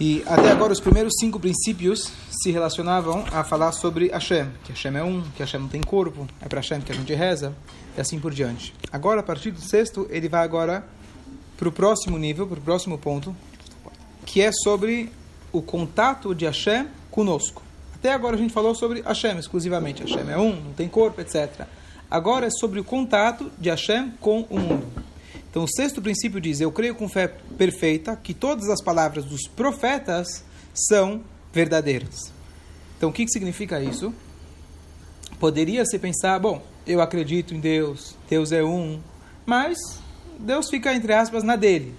E até agora os primeiros cinco princípios se relacionavam a falar sobre Hashem, que Hashem é um, que Hashem não tem corpo, é para Hashem que a gente reza, e assim por diante. Agora, a partir do sexto, ele vai agora para o próximo nível, para o próximo ponto, que é sobre o contato de Hashem conosco. Até agora a gente falou sobre Hashem exclusivamente. Hashem é um, não tem corpo, etc. Agora é sobre o contato de Hashem com o mundo. Então, o sexto princípio diz: Eu creio com fé perfeita que todas as palavras dos profetas são verdadeiras. Então, o que, que significa isso? Poderia se pensar: bom, eu acredito em Deus, Deus é um, mas Deus fica, entre aspas, na dele.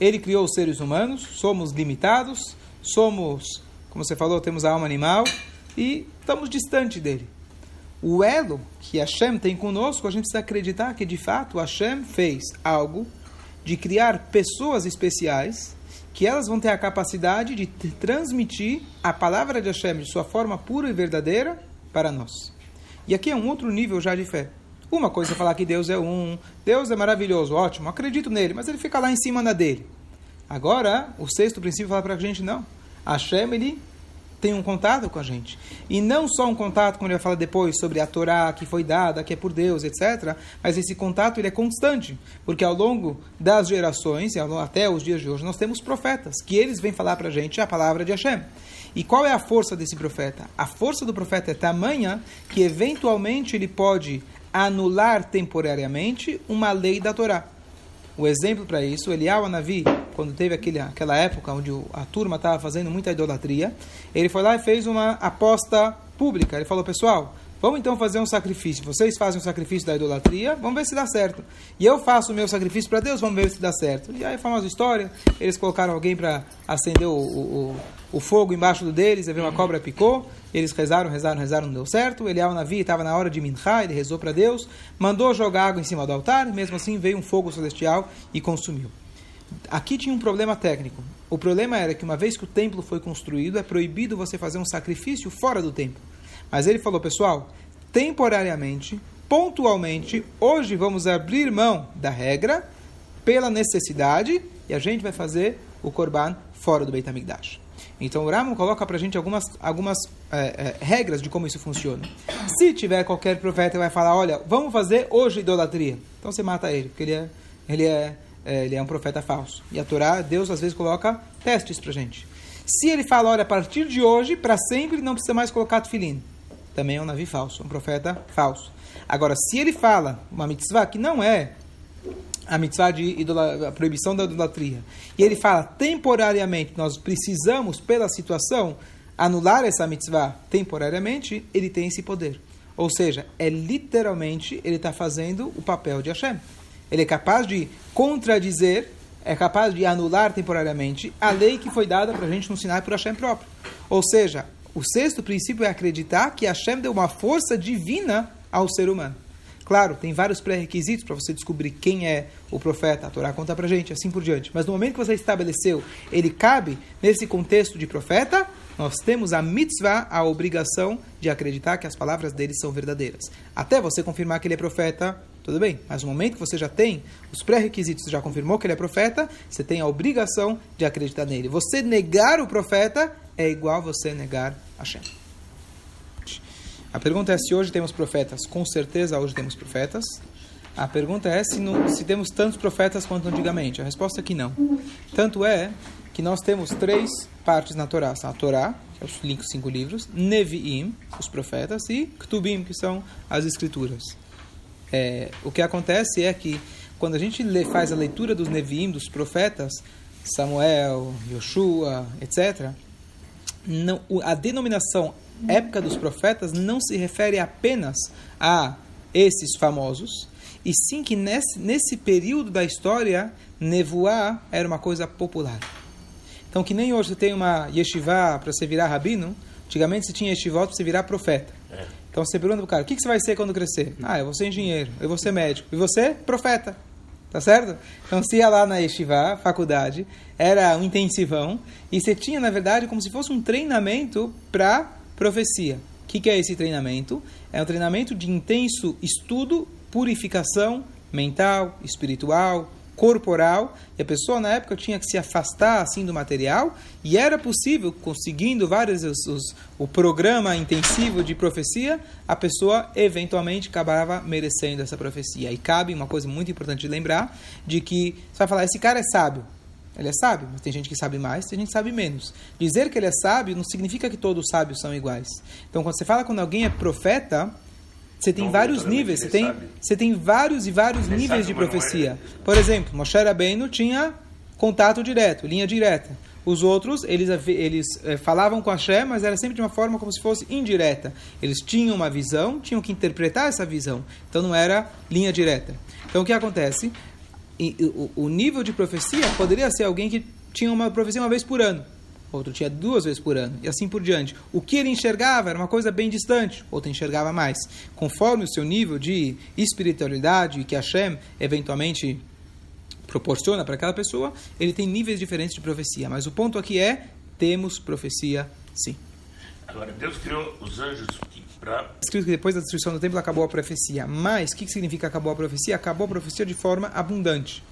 Ele criou os seres humanos, somos limitados, somos, como você falou, temos a alma animal e estamos distante dele o elo que Hashem tem conosco, a gente precisa acreditar que de fato Hashem fez algo de criar pessoas especiais que elas vão ter a capacidade de transmitir a palavra de Hashem de sua forma pura e verdadeira para nós. E aqui é um outro nível já de fé. Uma coisa é falar que Deus é um, Deus é maravilhoso, ótimo, acredito nele, mas ele fica lá em cima na dele. Agora, o sexto princípio fala para a gente, não. Hashem, ele tem um contato com a gente. E não só um contato, como ele vai falar depois, sobre a Torá que foi dada, que é por Deus, etc. Mas esse contato ele é constante, porque ao longo das gerações, até os dias de hoje, nós temos profetas, que eles vêm falar para a gente a palavra de Hashem. E qual é a força desse profeta? A força do profeta é tamanha que eventualmente ele pode anular temporariamente uma lei da Torá. O exemplo para isso, Eliyahu Navi, quando teve aquele, aquela época onde a turma estava fazendo muita idolatria, ele foi lá e fez uma aposta pública. Ele falou, pessoal, vamos então fazer um sacrifício. Vocês fazem o sacrifício da idolatria, vamos ver se dá certo. E eu faço o meu sacrifício para Deus, vamos ver se dá certo. E aí, famosa história, eles colocaram alguém para acender o, o, o, fogo embaixo deles, veio uma cobra picou, eles rezaram, rezaram, rezaram, não deu certo. Eliel Navi estava na hora de Minha, ele rezou para Deus, mandou jogar água em cima do altar, mesmo assim veio um fogo celestial e consumiu. Aqui tinha um problema técnico. O problema era que uma vez que o templo foi construído, é proibido você fazer um sacrifício fora do templo. Mas ele falou, pessoal, temporariamente, pontualmente, hoje vamos abrir mão da regra pela necessidade e a gente vai fazer o korban fora do Beit HaMikdash. Então o Ramo coloca para a gente algumas, algumas é, é, regras de como isso funciona. Se tiver qualquer profeta vai falar, olha, vamos fazer hoje idolatria. Então você mata ele, porque ele é, ele é, é ele é um profeta falso. E a Torá, Deus às vezes coloca testes para gente. Se ele fala, olha, a partir de hoje, para sempre, não precisa mais colocar tefilim. Também é um navi falso, um profeta falso. Agora, se ele fala uma mitzvah que não é a mitzvah de a proibição da idolatria. E ele fala, temporariamente, nós precisamos, pela situação, anular essa mitzvah temporariamente, ele tem esse poder. Ou seja, é literalmente, ele está fazendo o papel de Hashem. Ele é capaz de contradizer, é capaz de anular temporariamente a lei que foi dada para a gente no Sinai por Hashem próprio. Ou seja, o sexto princípio é acreditar que Hashem deu uma força divina ao ser humano. Claro, tem vários pré-requisitos para você descobrir quem é o profeta. A Torá conta para gente, assim por diante. Mas no momento que você estabeleceu, ele cabe nesse contexto de profeta, nós temos a mitzvah, a obrigação de acreditar que as palavras dele são verdadeiras. Até você confirmar que ele é profeta, tudo bem. Mas no momento que você já tem os pré-requisitos, já confirmou que ele é profeta, você tem a obrigação de acreditar nele. Você negar o profeta é igual você negar Hashem. A pergunta é se hoje temos profetas. Com certeza hoje temos profetas. A pergunta é se, no, se temos tantos profetas quanto antigamente. A resposta é que não. Tanto é que nós temos três partes na Torá. A Torá, que é os cinco livros, Nevi'im, os profetas, e Ktubim, que são as escrituras. É, o que acontece é que quando a gente lê, faz a leitura dos Nevi'im, dos profetas, Samuel, Yoshua, etc., não, a denominação época dos profetas não se refere apenas a esses famosos, e sim que nesse, nesse período da história, nevoar era uma coisa popular. Então, que nem hoje você tem uma yeshiva para você virar rabino, antigamente você tinha yeshiva para você virar profeta. É. Então você pergunta para o cara, o que, que você vai ser quando crescer? Ah, eu vou ser engenheiro, eu vou ser médico, e você, profeta. Tá certo? Então você ia lá na yeshiva, faculdade, era um intensivão, e você tinha, na verdade, como se fosse um treinamento para profecia. O que, que é esse treinamento? É um treinamento de intenso estudo, purificação mental, espiritual, corporal, e a pessoa na época tinha que se afastar assim do material, e era possível, conseguindo vários os, os, o programa intensivo de profecia, a pessoa eventualmente acabava merecendo essa profecia. E cabe uma coisa muito importante de lembrar, de que você vai falar, esse cara é sábio. Ele é sábio, mas tem gente que sabe mais, tem gente que sabe menos. Dizer que ele é sábio não significa que todos os sábios são iguais. Então, quando você fala quando alguém é profeta, você tem não, vários níveis, você tem, você tem vários e vários ele níveis de profecia. É. Por exemplo, Moshe Rabbeinu tinha contato direto, linha direta. Os outros, eles, eles é, falavam com Hashem, mas era sempre de uma forma como se fosse indireta. Eles tinham uma visão, tinham que interpretar essa visão. Então não era linha direta. Então o que acontece? O nível de profecia poderia ser alguém que tinha uma profecia uma vez por ano outro tinha duas vezes por ano, e assim por diante. O que ele enxergava era uma coisa bem distante, outro enxergava mais. Conforme o seu nível de espiritualidade que Hashem eventualmente proporciona para aquela pessoa, ele tem níveis diferentes de profecia. Mas o ponto aqui é: temos profecia sim. Agora, Deus criou os anjos para. Escrito que depois da destruição do templo acabou a profecia. Mas o que significa acabou a profecia? Acabou a profecia de forma abundante.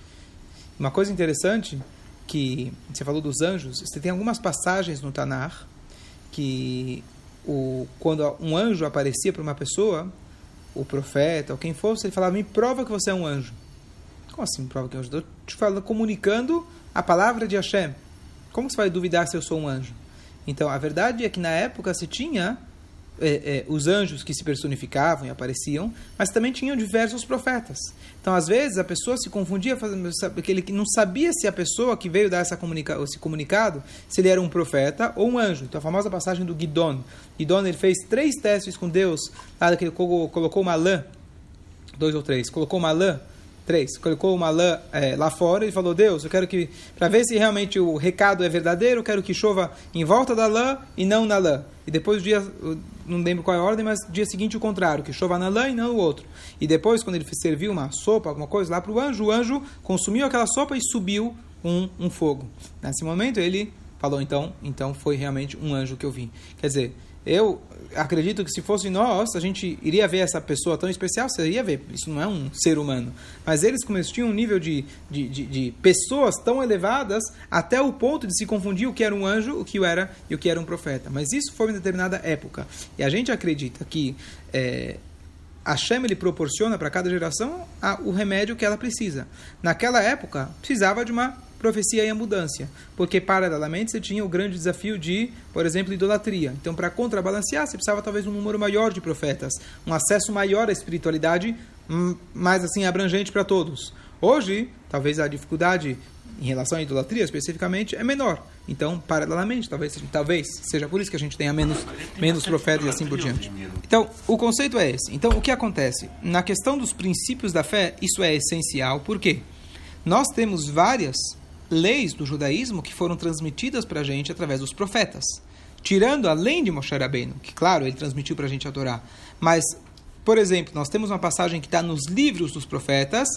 Uma coisa interessante que você falou dos anjos, você tem algumas passagens no Tanar que o, quando um anjo aparecia para uma pessoa, o profeta ou quem fosse, ele falava: Me prova que você é um anjo. Como assim, prova que é um anjo? Te falando, comunicando a palavra de Hashem. Como você vai duvidar se eu sou um anjo? Então, a verdade é que na época se tinha é, é, os anjos que se personificavam e apareciam, mas também tinham diversos profetas. Então, às vezes, a pessoa se confundia, porque ele não sabia se a pessoa que veio dar essa comunica esse comunicado, se ele era um profeta ou um anjo. Então, a famosa passagem do Guidon. Guidon ele fez três testes com Deus, lá que ele colocou uma lã, dois ou três, colocou uma lã Três, colocou uma lã é, lá fora e falou: Deus, eu quero que, para ver se realmente o recado é verdadeiro, eu quero que chova em volta da lã e não na lã. E depois, o dia, não lembro qual é a ordem, mas dia seguinte o contrário, que chova na lã e não o outro. E depois, quando ele serviu uma sopa, alguma coisa lá para o anjo, o anjo consumiu aquela sopa e subiu um, um fogo. Nesse momento, ele falou: então, então foi realmente um anjo que eu vi. Quer dizer, eu acredito que se fosse nós, a gente iria ver essa pessoa tão especial, você iria ver. Isso não é um ser humano. Mas eles tinham um nível de, de, de, de, pessoas tão elevadas até o ponto de se confundir o que era um anjo, o que era e o que era um profeta. Mas isso foi em determinada época. E a gente acredita que é, Hashem ele proporciona para cada geração a, o remédio que ela precisa. Naquela época, precisava de uma profecia e a mudança. Porque, paralelamente, você tinha o grande desafio de, por exemplo, idolatria. Então, para contrabalancear, você precisava talvez um número maior de profetas, um acesso maior à espiritualidade, hum, mais assim abrangente para todos. Hoje, talvez a dificuldade em relação à idolatria especificamente é menor. Então, paralelamente, talvez, talvez seja por isso que a gente tenha menos, menos profetas e assim por diante. Então, o conceito é esse. Então, o que acontece? Na questão dos princípios da fé, isso é essencial. Por quê? Nós temos várias leis do judaísmo que foram transmitidas para a gente através dos profetas. Tirando, além de Moshe Rabbeinu, que, claro, ele transmitiu para a gente a Torá. Mas, por exemplo, nós temos uma passagem que está nos livros dos profetas,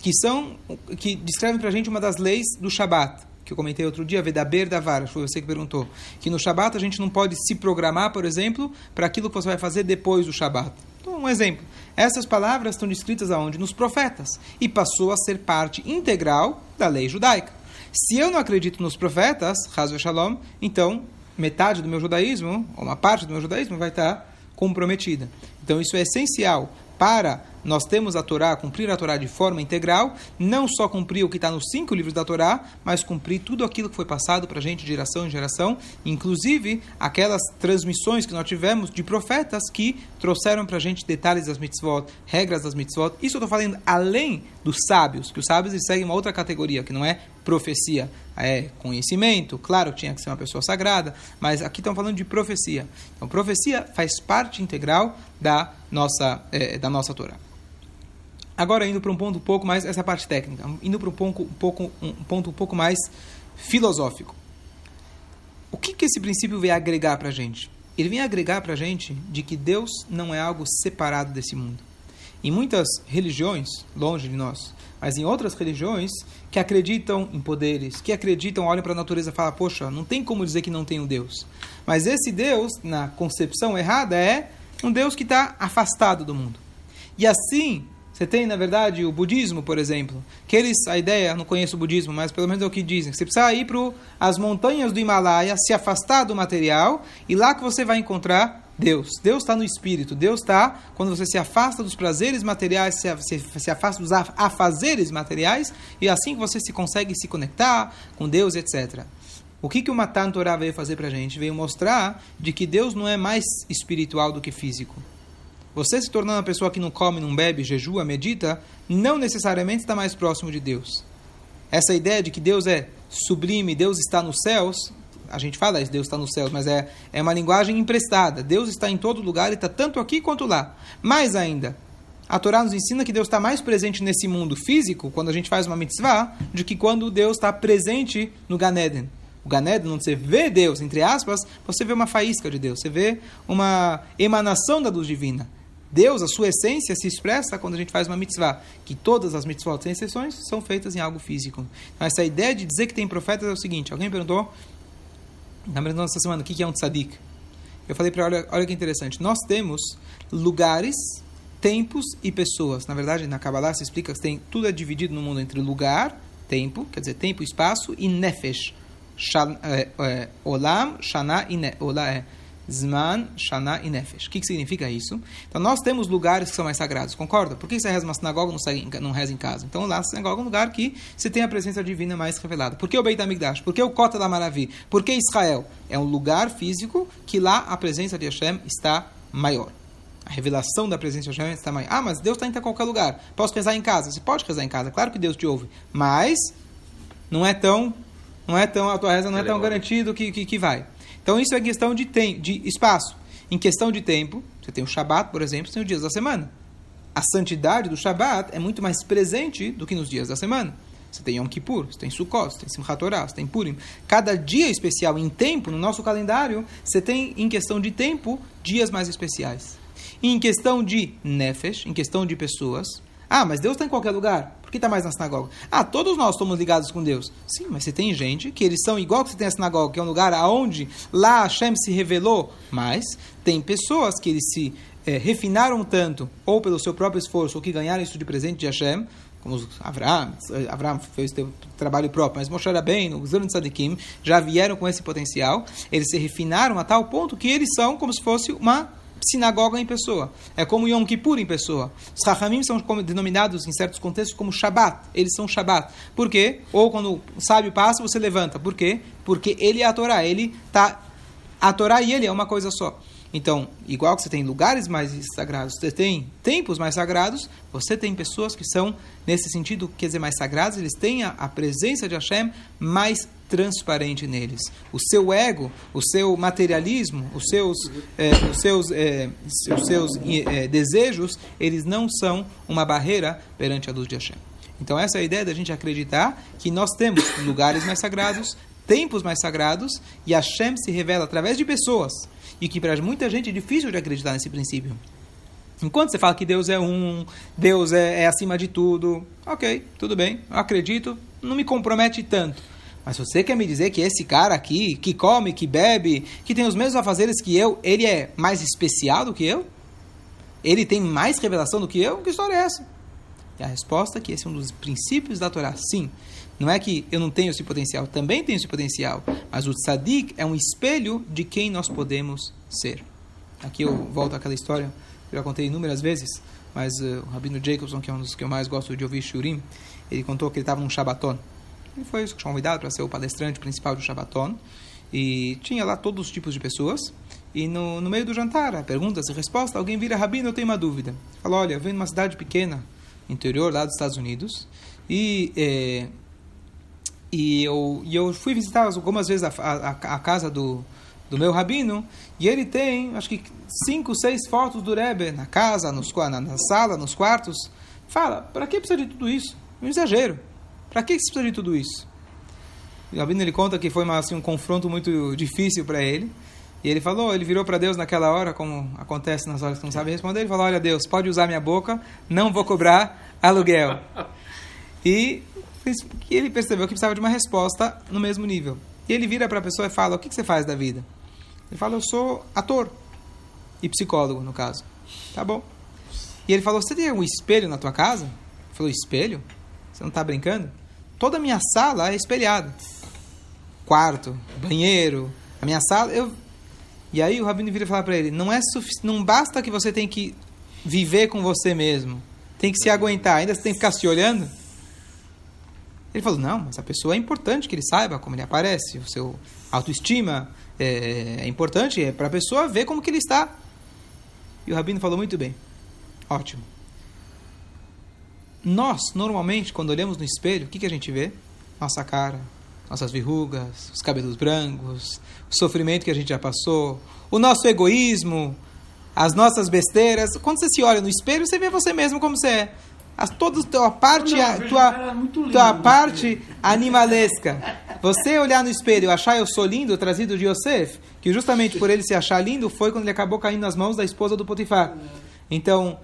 que são que descrevem para a gente uma das leis do Shabat, que eu comentei outro dia, Vedaber Davar, foi você que perguntou, que no Shabat a gente não pode se programar, por exemplo, para aquilo que você vai fazer depois do Shabat. Então, um exemplo. Essas palavras estão descritas aonde? Nos profetas. E passou a ser parte integral da lei judaica. Se eu não acredito nos profetas, Hazu Shalom, então metade do meu judaísmo, ou uma parte do meu judaísmo, vai estar comprometida. Então isso é essencial para nós temos a Torá, cumprir a Torá de forma integral, não só cumprir o que está nos cinco livros da Torá, mas cumprir tudo aquilo que foi passado para a gente de geração em geração, inclusive aquelas transmissões que nós tivemos de profetas que trouxeram para a gente detalhes das mitzvot, regras das mitzvot. Isso eu estou falando além dos sábios, que os sábios seguem uma outra categoria, que não é profecia, é conhecimento, claro tinha que ser uma pessoa sagrada, mas aqui estamos falando de profecia. Então, profecia faz parte integral da nossa, é, da nossa Torá. Agora indo para um ponto um pouco mais essa parte técnica, indo para um ponto um pouco um ponto um pouco mais filosófico. O que que esse princípio vem agregar para a gente? Ele vem agregar para a gente de que Deus não é algo separado desse mundo. Em muitas religiões, longe de nós, mas em outras religiões que acreditam em poderes, que acreditam, olham para a natureza e falam, poxa, não tem como dizer que não tem um Deus. Mas esse Deus, na concepção errada, é um Deus que está afastado do mundo. E assim, Você tem, na verdade, o budismo, por exemplo, que eles, a ideia, não conheço o budismo, mas pelo menos é o que dizem, você precisa ir para as montanhas do Himalaia, se afastar do material, e lá que você vai encontrar Deus. Deus está no espírito. Deus está quando você se afasta dos prazeres materiais, se, se, se afasta dos afazeres materiais, e é assim que você se consegue se conectar com Deus, etc. O que, que o Matan veio fazer para a gente? Veio mostrar de que Deus não é mais espiritual do que físico. Você se tornando uma pessoa que não come, não bebe, jejua, medita, não necessariamente está mais próximo de Deus. Essa ideia de que Deus é sublime, Deus está nos céus, a gente fala isso, Deus está nos céus, mas é, é uma linguagem emprestada. Deus está em todo lugar e está tanto aqui quanto lá. Mais ainda, a Torá nos ensina que Deus está mais presente nesse mundo físico, quando a gente faz uma mitzvah, do que quando Deus está presente no Ganeden. O Ganeden, onde você vê Deus, entre aspas, você vê uma faísca de Deus, você vê uma emanação da luz divina. Deus, a sua essência, se expressa quando a gente faz uma mitzvah. Que todas as mitzvot, sem exceções, são feitas em algo físico. Então, essa ideia de dizer que tem profetas é o seguinte: alguém perguntou, na nossa semana, o que é um tzadik? Eu falei para olha, olha que interessante. Nós temos lugares, tempos e pessoas. Na verdade, na Kabbalah se explica que tem, tudo é dividido no mundo entre lugar, tempo, quer dizer, tempo, espaço, e nefesh. É, é, olam, shana e ne, é, Zman, Shana e Nefesh. O que, que significa isso? Então, nós temos lugares que são mais sagrados, concorda? Por que você reza uma sinagoga e não reza em casa? Então, lá, a sinagoga é um lugar que você tem a presença divina mais revelada. Por que o Beit HaMikdash? Por que o Kota da Maravi? Por que Israel? É um lugar físico que lá a presença de Hashem está maior. A revelação da presença de Hashem está maior. Ah, mas Deus está em qualquer lugar. Posso rezar em casa? Você pode rezar em casa. Claro que Deus te ouve. Mas não é tão... Não é tão, a tua reza não é tão garantido que, que, que vai. Então isso é questão de, tem, de espaço. Em questão de tempo, você tem o Shabat, por exemplo, você tem os dias da semana. A santidade do Shabat é muito mais presente do que nos dias da semana. Você tem Yom Kippur, você tem Sukkot, você tem Simchat Torah, você tem Purim. Cada dia especial em tempo, no nosso calendário, você tem, em questão de tempo, dias mais especiais. E em questão de Nefesh, em questão de pessoas, ah, mas Deus está em qualquer lugar. Que está mais na sinagoga? Ah, todos nós somos ligados com Deus. Sim, mas você tem gente que eles são igual que você tem a sinagoga, que é um lugar aonde lá Hashem se revelou. Mas tem pessoas que eles se é, refinaram tanto, ou pelo seu próprio esforço, ou que ganharam isso de presente de Hashem, como os Avraham, Avraham fez o trabalho próprio, mas Moshe Rabbeinu, os Zerun Tzadikim, já vieram com esse potencial, eles se refinaram a tal ponto que eles são como se fosse uma sinagoga em pessoa. É como Yom Kippur em pessoa. Os Rahamim são denominados em certos contextos como Shabbat. Eles são Shabbat. Por quê? Ou quando o sábio passa, você levanta. Por quê? Porque ele é a Torá. Ele está... A Torá e ele é uma coisa só. Então, igual que você tem lugares mais sagrados, você tem tempos mais sagrados, você tem pessoas que são, nesse sentido, quer dizer, mais sagrados, eles têm a, a presença de Hashem mais transparente neles. O seu ego, o seu materialismo, os seus, é, os seus, é, os seus é, desejos, eles não são uma barreira perante a luz de Hashem. Então, essa é a ideia da gente acreditar que nós temos lugares mais sagrados, tempos mais sagrados, e Hashem se revela através de pessoas e que para muita gente é difícil de acreditar nesse princípio. Enquanto você fala que Deus é um, Deus é, é acima de tudo, ok, tudo bem, acredito, não me compromete tanto. Mas você quer me dizer que esse cara aqui, que come, que bebe, que tem os mesmos afazeres que eu, ele é mais especial do que eu? Ele tem mais revelação do que eu? Que história é essa? E a resposta é que esse é um dos princípios da Torá. Sim, não é que eu não tenho esse potencial, também tenho esse potencial. Mas o tzadik é um espelho de quem nós podemos ser. Aqui eu volto àquela história que eu já contei inúmeras vezes, mas uh, o Rabino Jacobson, que é um dos que eu mais gosto de ouvir Shurim, ele contou que ele estava num Shabbaton. Ele foi convidado para ser o palestrante principal do Shabbaton. E tinha lá todos os tipos de pessoas. E no, no meio do jantar, perguntas e respostas, alguém vira, Rabino, eu tenho uma dúvida. Fala, olha, eu venho de uma cidade pequena, interior lá dos Estados Unidos, e eh, e eu, e eu fui visitar algumas vezes a, a, a casa do, do meu rabino, e ele tem, acho que cinco, seis fotos do Rebbe na casa, nos, na, na sala, nos quartos. Fala, para que precisa de tudo isso? Um exagero. Para que precisa de tudo isso? o rabino ele conta que foi uma, assim, um confronto muito difícil para ele. E ele falou, ele virou para Deus naquela hora, como acontece nas horas que não sabe responder, ele falou, olha Deus, pode usar minha boca, não vou cobrar aluguel. E ele percebeu que precisava de uma resposta no mesmo nível. E ele vira para a pessoa e fala: O que, que você faz da vida? Ele fala: Eu sou ator e psicólogo, no caso. Tá bom. E ele falou: Você tem um espelho na tua casa? Ele falou: Espelho? Você não está brincando? Toda a minha sala é espelhada. Quarto, banheiro, a minha sala. Eu... E aí o Rabino vira falar para ele: não, é sufic... não basta que você tem que viver com você mesmo. Tem que se aguentar. Ainda você tem que ficar se olhando? Ele falou: não, mas a pessoa é importante que ele saiba como ele aparece, o seu autoestima é, é importante é para a pessoa ver como que ele está. E o Rabino falou muito bem. Ótimo. Nós, normalmente, quando olhamos no espelho, o que, que a gente vê? Nossa cara, nossas verrugas, os cabelos brancos, o sofrimento que a gente já passou, o nosso egoísmo, as nossas besteiras. Quando você se olha no espelho, você vê você mesmo como você é. As, toda tua parte, Não, a, tua, lindo tua parte animalesca. Você olhar no espelho e achar eu sou lindo, trazido de Yosef, que justamente por ele se achar lindo foi quando ele acabou caindo nas mãos da esposa do Potifar. Então,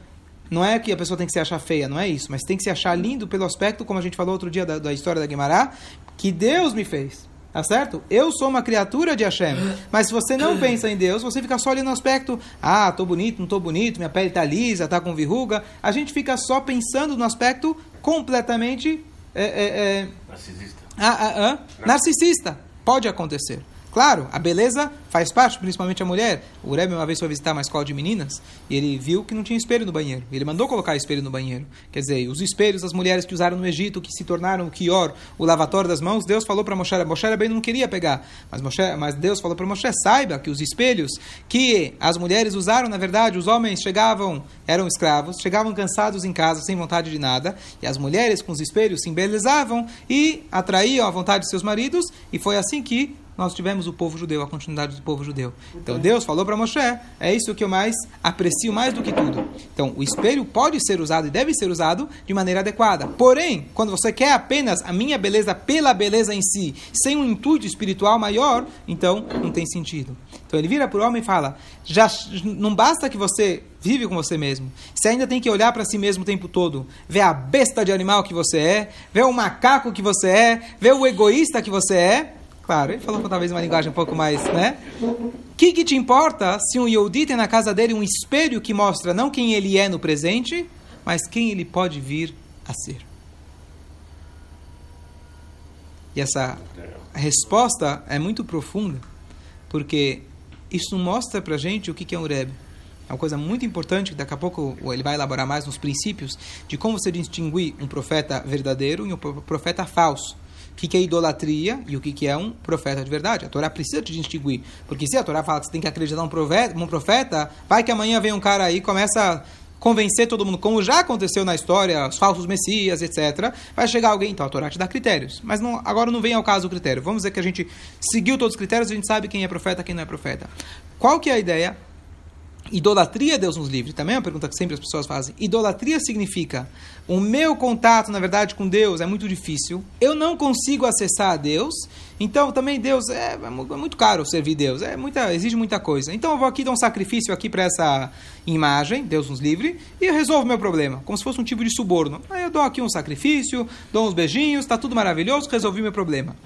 não é que a pessoa tem que se achar feia, não é isso, mas tem que se achar lindo pelo aspecto, como a gente falou outro dia da, da história da Guimará, que Deus me fez. Tá certo? Eu sou uma criatura de Hashem. Mas se você não pensa em Deus, você fica só olhando no aspecto, ah, tô bonito, não tô bonito, minha pele tá lisa, tá com verruga. A gente fica só pensando no aspecto completamente é, é, é, Narcisista. ah, ah, ah, narcisista. Pode acontecer. Claro, a beleza faz parte, principalmente a mulher. O Rebbe uma vez foi visitar uma escola de meninas e ele viu que não tinha espelho no banheiro. Ele mandou colocar espelho no banheiro. Quer dizer, os espelhos das mulheres que usaram no Egito, que se tornaram o Kior, o lavatório das mãos, Deus falou para Moshe, Moshe bem não queria pegar, mas, Moshe, mas Deus falou para Moshe, saiba que os espelhos que as mulheres usaram, na verdade, os homens chegavam, eram escravos, chegavam cansados em casa, sem vontade de nada, e as mulheres com os espelhos se embelezavam e atraíam a vontade de seus maridos, e foi assim que nós tivemos o povo judeu, a continuidade do povo judeu. Então Deus falou para Moshe, é isso que eu mais aprecio mais do que tudo. Então o espelho pode ser usado e deve ser usado de maneira adequada. Porém, quando você quer apenas a minha beleza pela beleza em si, sem um intuito espiritual maior, então não tem sentido. Então ele vira para o homem e fala: já não basta que você vive com você mesmo. Você ainda tem que olhar para si mesmo o tempo todo, ver a besta de animal que você é, ver o macaco que você é, ver o egoísta que você é. Claro, ele falou com talvez uma linguagem um pouco mais, né? O que, que te importa se um Yehudi tem na casa dele um espelho que mostra não quem ele é no presente, mas quem ele pode vir a ser? E essa resposta é muito profunda, porque isso mostra pra gente o que, que é um Rebbe. É uma coisa muito importante, que daqui a pouco ele vai elaborar mais nos princípios de como você distinguir um profeta verdadeiro e um profeta falso o que, é idolatria e o que, é um profeta de verdade. A Torá precisa te distinguir. Porque se a Torá fala que você tem que acreditar num profeta, um profeta vai que amanhã vem um cara aí e começa a convencer todo mundo, como já aconteceu na história, os falsos messias, etc. Vai chegar alguém, então a Torá te dá critérios. Mas não, agora não vem ao caso o critério. Vamos dizer que a gente seguiu todos os critérios, a gente sabe quem é profeta quem não é profeta. Qual que é a ideia? Idolatria, Deus nos livre, também é uma pergunta que sempre as pessoas fazem. Idolatria significa o meu contato, na verdade, com Deus é muito difícil, eu não consigo acessar a Deus, então também Deus é, é muito caro servir Deus, é muita, exige muita coisa. Então eu vou aqui dar um sacrifício aqui para essa imagem, Deus nos livre, e eu resolvo meu problema, como se fosse um tipo de suborno. Aí eu dou aqui um sacrifício, dou uns beijinhos, está tudo maravilhoso, resolvi meu problema.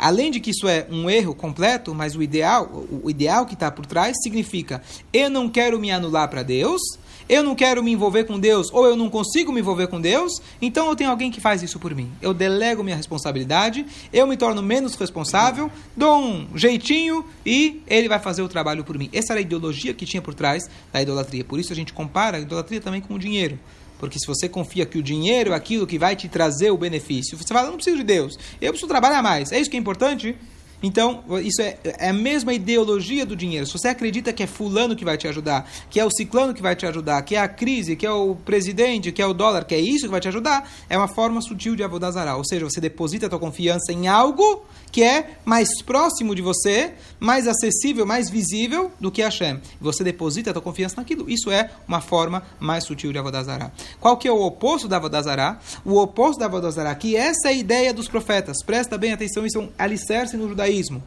Além de que isso é um erro completo, mas o ideal, o ideal que está por trás significa: eu não quero me anular para Deus, eu não quero me envolver com Deus, ou eu não consigo me envolver com Deus, então eu tenho alguém que faz isso por mim. Eu delego minha responsabilidade, eu me torno menos responsável, dou um jeitinho e ele vai fazer o trabalho por mim. Essa era a ideologia que tinha por trás da idolatria. Por isso a gente compara a idolatria também com o dinheiro. Porque se você confia que o dinheiro é aquilo que vai te trazer o benefício, você fala, eu não preciso de Deus, eu preciso trabalhar mais. É isso que é importante? Então, isso é, é, a mesma ideologia do dinheiro. Se você acredita que é fulano que vai te ajudar, que é o ciclano que vai te ajudar, que é a crise, que é o presidente, que é o dólar, que é isso que vai te ajudar, é uma forma sutil de avodazará. Ou seja, você deposita a tua confiança em algo que é mais próximo de você, mais acessível, mais visível do que Hashem. Você deposita a tua confiança naquilo. Isso é uma forma mais sutil de avodazará. Qual que é o oposto da avodazará? O oposto da avodazará, que essa é a ideia dos profetas. Presta bem atenção, isso é um alicerce no judaísmo judaísmo.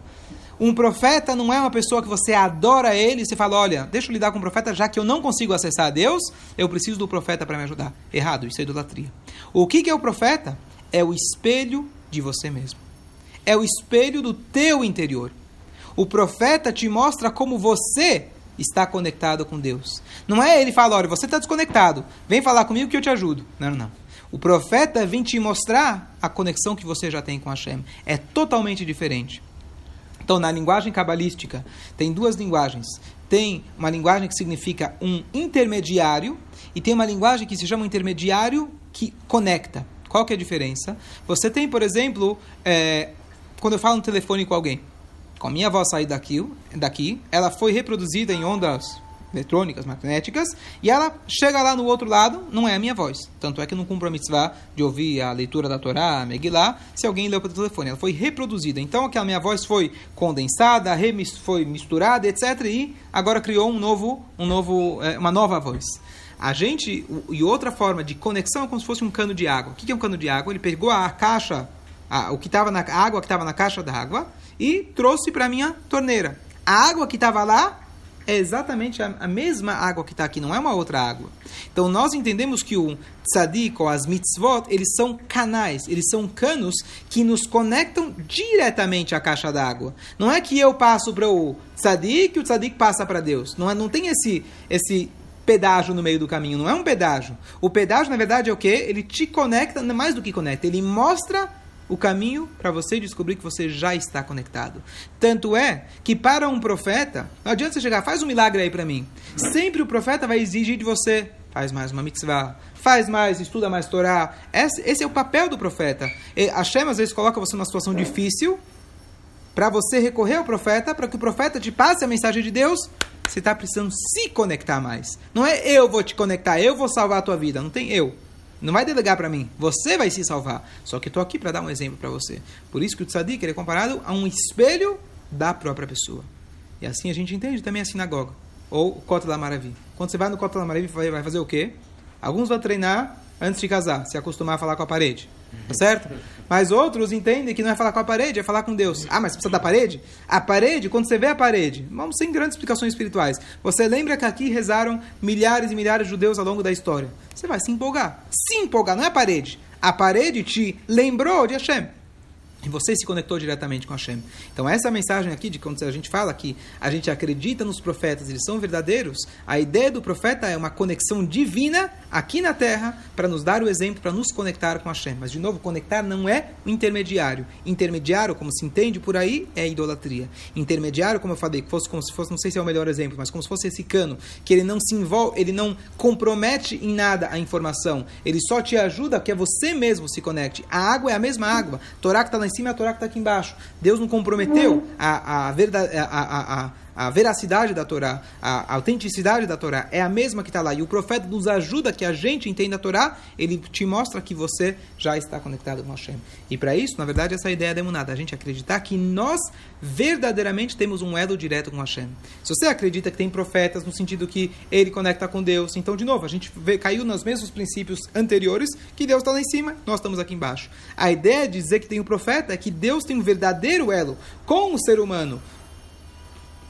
Um profeta não é uma pessoa que você adora ele e você fala, olha, deixa eu lidar com o profeta, já que eu não consigo acessar a Deus, eu preciso do profeta para me ajudar. Errado, isso é idolatria. O que, que é o profeta? É o espelho de você mesmo. É o espelho do teu interior. O profeta te mostra como você está conectado com Deus. Não é ele falar, olha, você está desconectado, vem falar comigo que eu te ajudo. Não, não, não. O profeta vem te mostrar a conexão que você já tem com Hashem. É totalmente diferente. Então, na linguagem cabalística, tem duas linguagens. Tem uma linguagem que significa um intermediário e tem uma linguagem que se chama intermediário que conecta. Qual que é a diferença? Você tem, por exemplo, é, quando eu falo no telefone com alguém, com a minha voz sair daqui, daqui, ela foi reproduzida em ondas eletrônicas, magnéticas, e ela chega lá no outro lado, não é a minha voz. Tanto é que não cumpro a mitzvah de ouvir a leitura da Torá, a Megillah, se alguém leu pelo telefone. Ela foi reproduzida. Então, aquela minha voz foi condensada, foi misturada, etc. E agora criou um novo, um novo, é, uma nova voz. A gente, e outra forma de conexão é como se fosse um cano de água. O que é um cano de água? Ele pegou a caixa, a, o que estava na a água que estava na caixa da água e trouxe para minha torneira. A água que estava lá é exatamente a, a mesma água que está aqui, não é uma outra água. Então nós entendemos que o tzadik ou as mitzvot, eles são canais, eles são canos que nos conectam diretamente à caixa d'água. Não é que eu passo para o tzadik e o tzadik passa para Deus. Não, é, não tem esse, esse pedágio no meio do caminho, não é um pedágio. O pedágio, na verdade, é o quê? Ele te conecta, mais do que conecta, ele mostra o caminho para você descobrir que você já está conectado. Tanto é que para um profeta, não adianta você chegar, faz um milagre aí para mim. Sempre o profeta vai exigir de você, faz mais uma mitzvah, faz mais, estuda mais Torá. Esse, esse é o papel do profeta. E Hashem às vezes coloca você numa situação difícil para você recorrer ao profeta, para que o profeta te passe a mensagem de Deus. Você está precisando se conectar mais. Não é eu vou te conectar, eu vou salvar a tua vida. Não tem eu. Não vai delegar para mim. Você vai se salvar. Só que estou aqui para dar um exemplo para você. Por isso que o tzadik é comparado a um espelho da própria pessoa. E assim a gente entende também a sinagoga. Ou o Kota da Maravilha. Quando você vai no Kota da Maravilha, vai fazer o quê? Alguns vão treinar antes de casar, se acostumar a falar com a parede. Tá certo? Mas outros entendem que não é falar com a parede, é falar com Deus. Ah, mas precisa da parede? A parede, quando você vê a parede, vamos sem grandes explicações espirituais. Você lembra que aqui rezaram milhares e milhares de judeus ao longo da história. Você vai se empolgar. Se empolgar, não é a parede. A parede te lembrou de Hashem. E você se conectou diretamente com Hashem. Então, essa mensagem aqui, de quando a gente fala que a gente acredita nos profetas, eles são verdadeiros, a ideia do profeta é uma conexão divina aqui na terra para nos dar o exemplo, para nos conectar com Hashem. Mas, de novo, conectar não é o intermediário. Intermediário, como se entende por aí, é idolatria. Intermediário, como eu falei, que fosse como se fosse, não sei se é o melhor exemplo, mas como se fosse esse cano, que ele não se envolve, ele não compromete em nada a informação, ele só te ajuda que é você mesmo se conecte. A água é a mesma água. Torá que está em cima e a Torá que está aqui embaixo. Deus não comprometeu a, a, verdade, a, a, a a veracidade da Torá, a autenticidade da Torá é a mesma que está lá. E o profeta nos ajuda que a gente entenda a Torá, ele te mostra que você já está conectado com Hashem. E para isso, na verdade, essa ideia é demonada. A gente acreditar que nós verdadeiramente temos um elo direto com Hashem. Se você acredita que tem profetas no sentido que ele conecta com Deus, então, de novo, a gente vê, caiu nos mesmos princípios anteriores que Deus está lá em cima, nós estamos aqui embaixo. A ideia de dizer que tem um profeta é que Deus tem um verdadeiro elo com o ser humano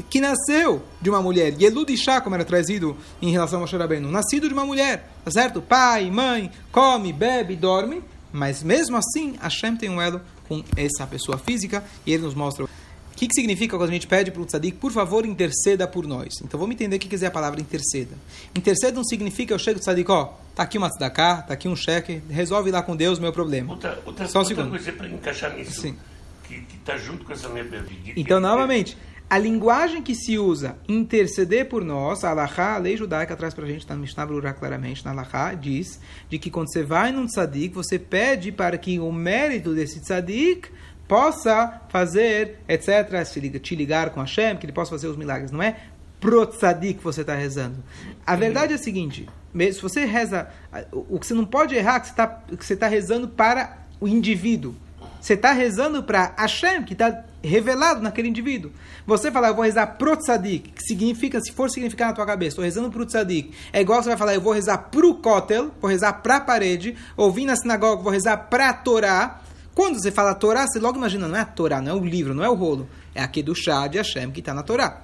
que nasceu de uma mulher, Yelud Ishá, como era trazido em relação ao Moshe Rabbeinu, nascido de uma mulher, tá certo? Pai, mãe, come, bebe, dorme, mas mesmo assim, Hashem tem um elo com essa pessoa física e ele nos mostra. O que, que significa quando a gente pede para o tzadik, por favor, interceda por nós? Então vamos entender o que quer dizer a palavra interceda. Interceda não significa eu chego do tzadik, ó, tá aqui uma tzedakah, tá aqui um cheque, resolve lá com Deus o meu problema. Outra, outra, Só um outra segundo. coisa para encaixar nisso, Sim. que está junto com essa minha pergunta. Então, novamente, a linguagem que se usa interceder por nós, a Allahá, a lei judaica traz para a gente, está no Mishnah Brurá claramente, na Allahá, diz de que quando você vai num tzadik, você pede para que o mérito desse tzadik possa fazer, etc., te ligar com Hashem, que ele possa fazer os milagres. Não é pro tzadik que você está rezando. A verdade é a seguinte, se você reza, o que você não pode errar é que você está tá rezando para o indivíduo. Você está rezando para Hashem, que está revelado naquele indivíduo. Você falar, eu vou rezar pro tzadik, que significa, se for significar na tua cabeça, estou rezando pro tzadik. É igual você vai falar, eu vou rezar pro kotel, vou rezar para a parede, ou vim na sinagoga, vou rezar para a Torá. Quando você fala Torá, você logo imagina, não é a Torá, não é o livro, não é o rolo. É aqui do chá de Hashem que está na Torá.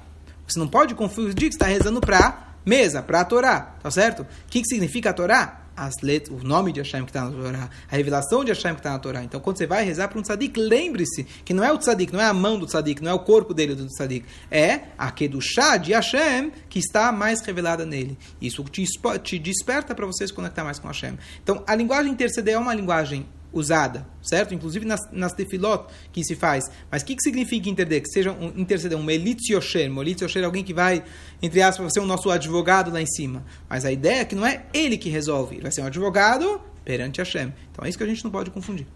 Você não pode confundir que está rezando para mesa, para a Torá, tá certo? O que, que significa a Torá? As letras, o nome de Hashem que está na Torá, a revelação de Hashem que está na Torá. Então, quando você vai rezar para um tzadik, lembre-se que não é o tzadik, não é a mão do tzadik, não é o corpo dele do tzadik, é a chá de Hashem que está mais revelada nele. Isso te, te desperta para você se conectar mais com Hashem. Então, a linguagem interceder é uma linguagem usada, certo? Inclusive nas, nas tefilot que se faz. Mas o que, que significa interceder? Que seja um interceder, um elitziocher. Um elitziocher é alguém que vai, entre aspas, ser o nosso advogado lá em cima. Mas a ideia é que não é ele que resolve. Ele vai ser um advogado perante Hashem. Então é isso que a gente não pode confundir.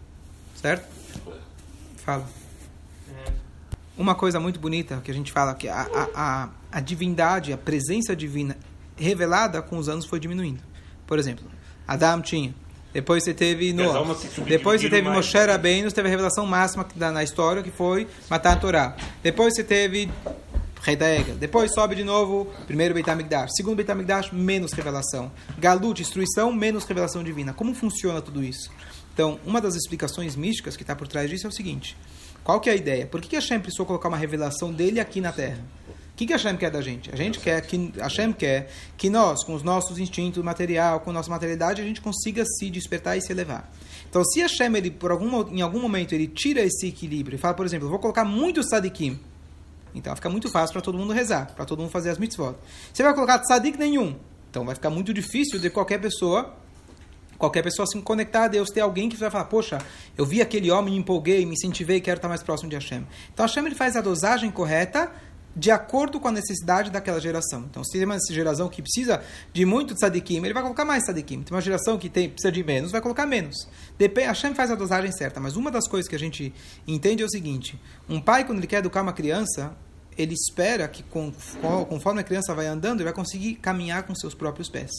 Certo? Fala. Uma coisa muito bonita que a gente fala que a, a, a, a divindade, a presença divina revelada com os anos foi diminuindo. Por exemplo, Adam tinha depois você teve Noah. Depois você teve Moshe Rabbeinu, teve a revelação máxima na história, que foi matar a Torá. Depois você teve Rei da Ega. Depois sobe de novo, primeiro Beit HaMikdash. Segundo Beit HaMikdash, menos revelação. Galut, destruição, menos revelação divina. Como funciona tudo isso? Então, uma das explicações místicas que está por trás disso é o seguinte. Qual que é a ideia? Por que, que Hashem precisou colocar uma revelação dele aqui na Terra? O que, que Hashem quer da gente? A gente quer que Hashem quer que nós, com os nossos instintos material, com a nossa materialidade, a gente consiga se despertar e se elevar. Então, se Hashem, ele, por algum, em algum momento, ele tira esse equilíbrio e fala, por exemplo, vou colocar muito sadikim, então fica muito fácil para todo mundo rezar, para todo mundo fazer as mitzvot. Você vai colocar sadik nenhum, então vai ficar muito difícil de qualquer pessoa qualquer pessoa se conectar a Deus, ter alguém que vai falar, poxa, eu vi aquele homem, me empolguei, me incentivei, quero estar mais próximo de Hashem. Então Hashem ele faz a dosagem correta de acordo com a necessidade daquela geração. Então, se tem uma geração que precisa de muito tzadikim, ele vai colocar mais tzadikim. Tem uma geração que tem, precisa de menos, vai colocar menos. Depende, a Shem faz a dosagem certa, mas uma das coisas que a gente entende é o seguinte: um pai, quando ele quer educar uma criança, ele espera que conforme a criança vai andando, ele vai conseguir caminhar com seus próprios pés.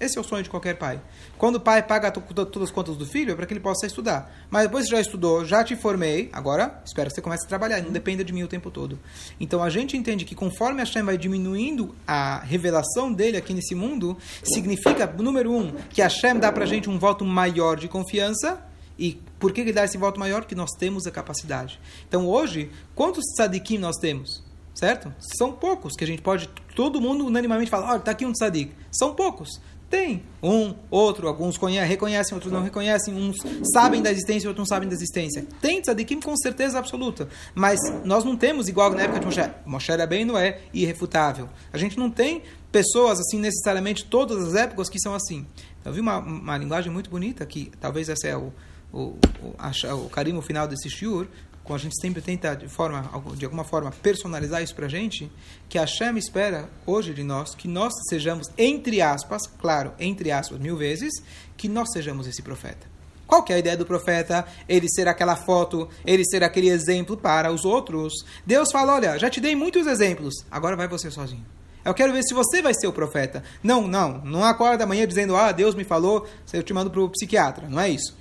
Esse é o sonho de qualquer pai. Quando o pai paga todas as contas do filho, é para que ele possa estudar. Mas depois que já estudou, já te formei, agora espero que você comece a trabalhar. Não dependa de mim o tempo todo. Então a gente entende que conforme a Hashem vai diminuindo a revelação dele aqui nesse mundo, significa, número um, que a Hashem dá para a gente um voto maior de confiança. E por que ele dá esse voto maior? Porque nós temos a capacidade. Então hoje, quantos tzadikim nós temos? Certo? São poucos que a gente pode, todo mundo unanimamente fala, olha, está aqui um tzadik. São poucos. Tem. Um, outro, alguns conhecem, reconhecem, outros não reconhecem, uns sabem da existência, outros não sabem da existência. Tem tzadikim com certeza absoluta. Mas nós não temos, igual na época de Moshe, Moshe era bem, não é irrefutável. A gente não tem pessoas, assim, necessariamente, todas as épocas que são assim. Eu vi uma, uma linguagem muito bonita, que talvez esse é o, o, o, a, o carimbo final desse shiur, como a gente sempre tenta de forma de alguma forma personalizar isso para a gente, que a Hashem espera hoje de nós que nós sejamos entre aspas, claro, entre aspas mil vezes, que nós sejamos esse profeta. Qual que é a ideia do profeta? Ele ser aquela foto, ele ser aquele exemplo para os outros. Deus fala: olha, já te dei muitos exemplos, agora vai você sozinho. Eu quero ver se você vai ser o profeta. Não, não, não acorda amanhã dizendo: ah, Deus me falou, eu te mando para o psiquiatra. Não é isso.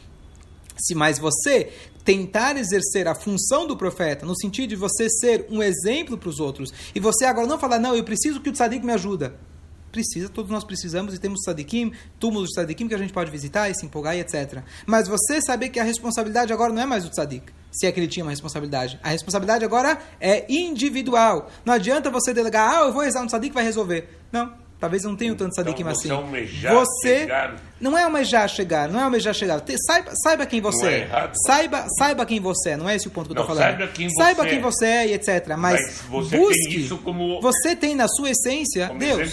Se mais você tentar exercer a função do profeta, no sentido de você ser um exemplo para os outros, e você agora não falar, não, eu preciso que o tzadik me ajuda. Precisa, todos nós precisamos e temos tzadikim, túmulos de tzadikim que a gente pode visitar e se empolgar e etc. Mas você saber que a responsabilidade agora não é mais do tzadik, se é que ele tinha uma responsabilidade. A responsabilidade agora é individual. Não adianta você delegar, ah, eu vou rezar um tzadik vai resolver. Não, Talvez eu não tenha tanto sadikim então, assim. Almejar você chegar. não é almejar chegar, não é almejar chegar. Saiba, saiba quem você é. é. Saiba, saiba quem você é. Não é esse o ponto que não, eu estou falando. Saiba quem, saiba você quem é. você é e etc. Mas, Mas você busque. tem isso como você tem na sua essência como Deus.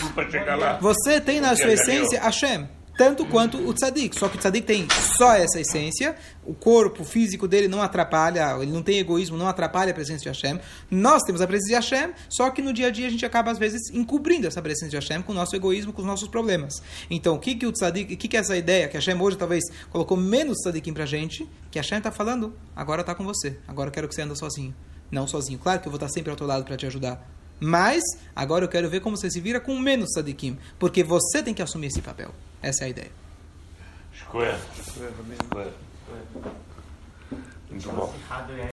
Você tem na sua é essência. Hashem. Tanto quanto o tzadik. Só que o tzadik tem só essa essência. O corpo físico dele não atrapalha, ele não tem egoísmo, não atrapalha a presença de Hashem. Nós temos a presença de Hashem, só que no dia a dia a gente acaba, às vezes, encobrindo essa presença de Hashem com o nosso egoísmo, com os nossos problemas. Então, o que, que o tzadik, o que, que é essa ideia? Que Hashem hoje talvez colocou menos tzadikim pra gente, que Hashem está falando, agora está com você. Agora quero que você anda sozinho. Não sozinho. Claro que eu vou estar sempre ao teu lado para te ajudar. Mas, agora eu quero ver como você se vira com menos tzadikim. Porque você tem que assumir esse papel. Essa é a ideia. Escolha. Escolha. Muito bom.